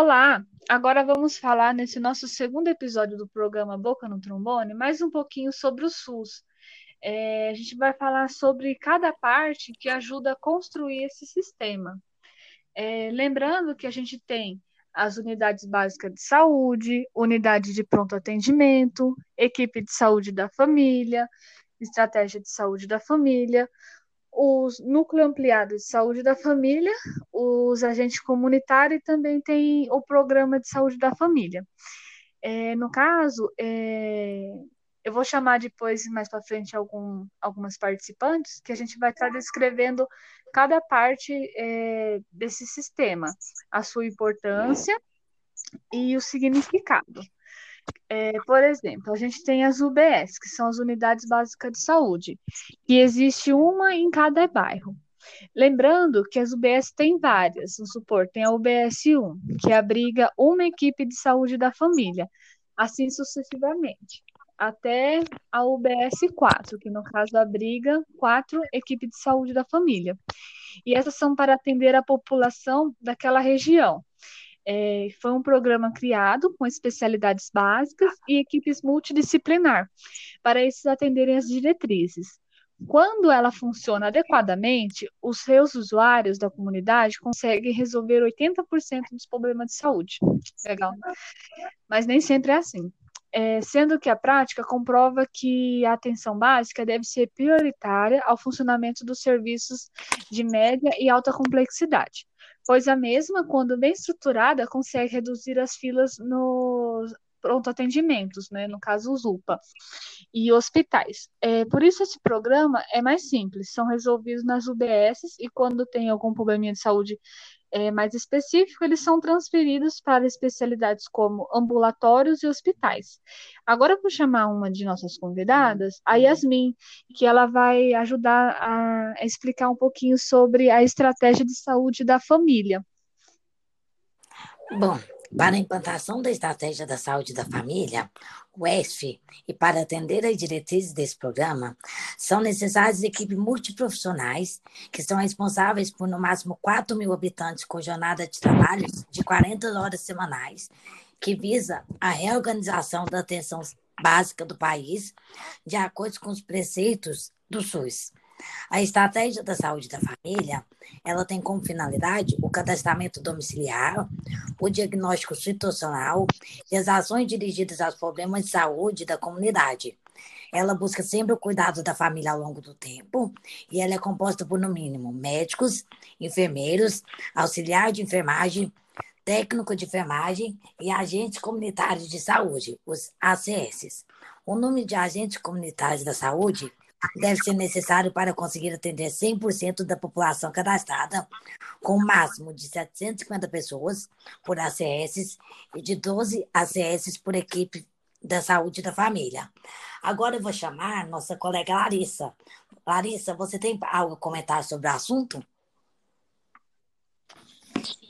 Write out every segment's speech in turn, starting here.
Olá, agora vamos falar nesse nosso segundo episódio do programa Boca no Trombone mais um pouquinho sobre o SUS. É, a gente vai falar sobre cada parte que ajuda a construir esse sistema. É, lembrando que a gente tem as unidades básicas de saúde, unidade de pronto atendimento, equipe de saúde da família, estratégia de saúde da família, os núcleo ampliado de saúde da família, os agentes comunitários e também tem o programa de saúde da família. É, no caso, é, eu vou chamar depois, mais para frente, algum, algumas participantes, que a gente vai estar descrevendo cada parte é, desse sistema, a sua importância e o significado. É, por exemplo, a gente tem as UBS, que são as Unidades Básicas de Saúde, e existe uma em cada bairro. Lembrando que as UBS têm várias, vamos supor, tem a UBS 1, que abriga uma equipe de saúde da família, assim sucessivamente, até a UBS 4, que no caso abriga quatro equipes de saúde da família. E essas são para atender a população daquela região. É, foi um programa criado com especialidades básicas e equipes multidisciplinar, para esses atenderem as diretrizes. Quando ela funciona adequadamente, os seus usuários da comunidade conseguem resolver 80% dos problemas de saúde. Legal. Mas nem sempre é assim. É, sendo que a prática comprova que a atenção básica deve ser prioritária ao funcionamento dos serviços de média e alta complexidade pois a mesma, quando bem estruturada, consegue reduzir as filas nos pronto atendimentos, né, no caso os UPA, e hospitais. É, por isso esse programa é mais simples, são resolvidos nas UBSs e quando tem algum probleminha de saúde é, mais específico, eles são transferidos para especialidades como ambulatórios e hospitais. Agora eu vou chamar uma de nossas convidadas, a Yasmin, que ela vai ajudar a, a explicar um pouquinho sobre a estratégia de saúde da família. Bom, para a implantação da Estratégia da Saúde da Família, o ESF, e para atender às diretrizes desse programa, são necessárias equipes multiprofissionais que são responsáveis por no máximo 4 mil habitantes com jornada de trabalho de 40 horas semanais, que visa a reorganização da atenção básica do país de acordo com os preceitos do SUS. A estratégia da saúde da família, ela tem como finalidade o cadastramento domiciliar, o diagnóstico situacional e as ações dirigidas aos problemas de saúde da comunidade. Ela busca sempre o cuidado da família ao longo do tempo e ela é composta por, no mínimo, médicos, enfermeiros, auxiliar de enfermagem, técnico de enfermagem e agentes comunitários de saúde, os ACS. O número de agentes comunitários da saúde deve ser necessário para conseguir atender 100% da população cadastrada, com máximo de 750 pessoas por ACS e de 12 ACS por equipe da saúde da família. Agora eu vou chamar nossa colega Larissa. Larissa, você tem algo a comentar sobre o assunto?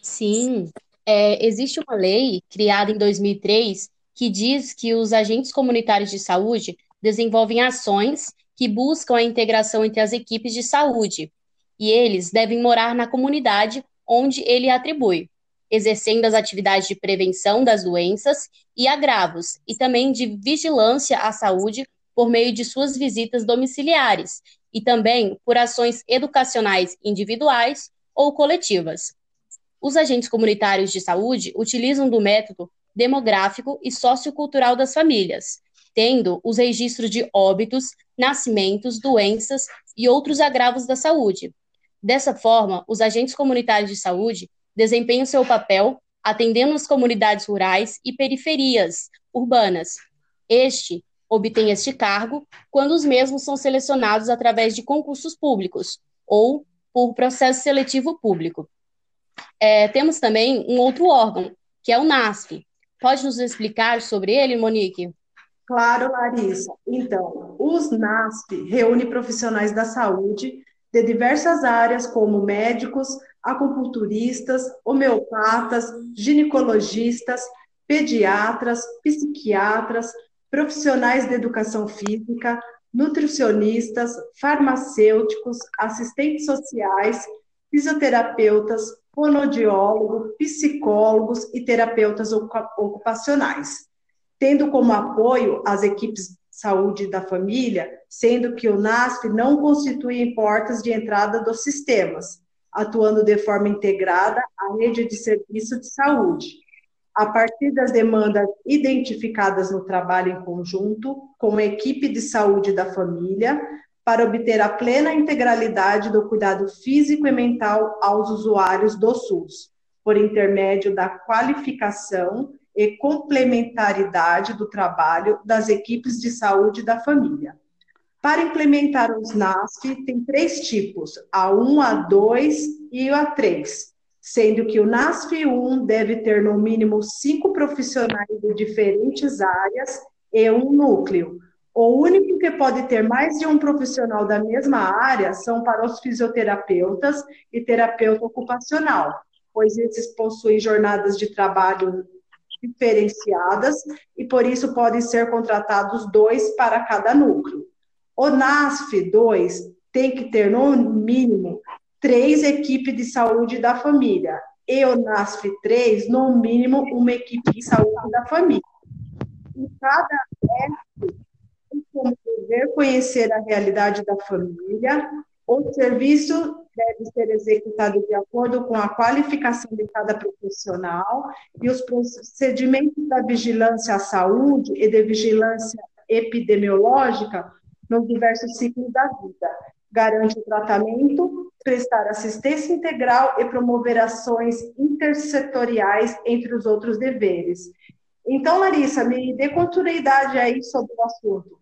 Sim, é, existe uma lei criada em 2003 que diz que os agentes comunitários de saúde desenvolvem ações que buscam a integração entre as equipes de saúde, e eles devem morar na comunidade onde ele atribui, exercendo as atividades de prevenção das doenças e agravos, e também de vigilância à saúde por meio de suas visitas domiciliares, e também por ações educacionais individuais ou coletivas. Os agentes comunitários de saúde utilizam do método demográfico e sociocultural das famílias, tendo os registros de óbitos, nascimentos, doenças e outros agravos da saúde. Dessa forma, os agentes comunitários de saúde desempenham seu papel atendendo as comunidades rurais e periferias urbanas. Este obtém este cargo quando os mesmos são selecionados através de concursos públicos ou por processo seletivo público. É, temos também um outro órgão, que é o NASF. Pode nos explicar sobre ele, Monique? Claro, Larissa. Então, os NASP reúne profissionais da saúde de diversas áreas, como médicos, acupunturistas, homeopatas, ginecologistas, pediatras, psiquiatras, profissionais de educação física, nutricionistas, farmacêuticos, assistentes sociais, fisioterapeutas, fonoaudiólogo, psicólogos e terapeutas ocupacionais, tendo como apoio as equipes de saúde da família, sendo que o NASP não constitui portas de entrada dos sistemas, atuando de forma integrada à rede de serviço de saúde, a partir das demandas identificadas no trabalho em conjunto com a equipe de saúde da família, para obter a plena integralidade do cuidado físico e mental aos usuários do SUS, por intermédio da qualificação e complementaridade do trabalho das equipes de saúde da família. Para implementar os NASF, tem três tipos, a 1, a 2 e a 3, sendo que o NASF 1 deve ter no mínimo cinco profissionais de diferentes áreas e um núcleo. O único que pode ter mais de um profissional da mesma área são para os fisioterapeutas e terapeuta ocupacional, pois esses possuem jornadas de trabalho diferenciadas e por isso podem ser contratados dois para cada núcleo. O NASF 2 tem que ter, no mínimo, três equipes de saúde da família. E o NASF 3, no mínimo, uma equipe de saúde da família. E cada F tem como dever conhecer a realidade da família. O serviço deve ser executado de acordo com a qualificação de cada profissional e os procedimentos da vigilância à saúde e de vigilância epidemiológica nos diversos ciclos da vida. Garante o tratamento, prestar assistência integral e promover ações intersetoriais, entre os outros deveres. Então, Larissa, me dê continuidade aí sobre o assunto.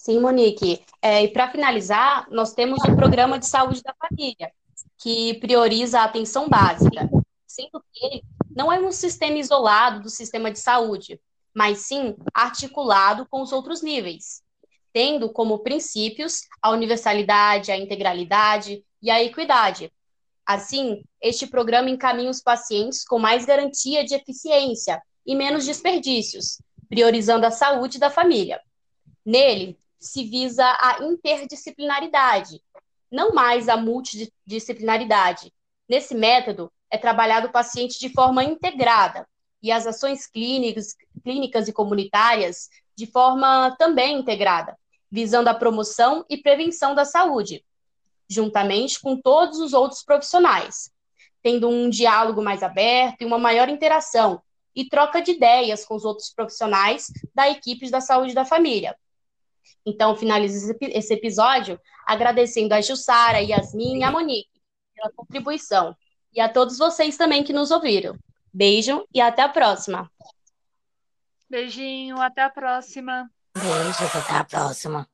Sim, Monique. É, e para finalizar, nós temos o Programa de Saúde da Família, que prioriza a atenção básica, sendo que ele não é um sistema isolado do sistema de saúde, mas sim articulado com os outros níveis, tendo como princípios a universalidade, a integralidade e a equidade. Assim, este programa encaminha os pacientes com mais garantia de eficiência e menos desperdícios, priorizando a saúde da família. Nele, se visa a interdisciplinaridade, não mais a multidisciplinaridade. Nesse método, é trabalhado o paciente de forma integrada, e as ações clínicas, clínicas e comunitárias de forma também integrada, visando a promoção e prevenção da saúde, juntamente com todos os outros profissionais, tendo um diálogo mais aberto e uma maior interação e troca de ideias com os outros profissionais da equipe da saúde da família. Então, finalizo esse episódio agradecendo a Jussara, Yasmin e a Monique pela contribuição e a todos vocês também que nos ouviram. Beijo e até a próxima. Beijinho, até a próxima. Beijos, até a próxima.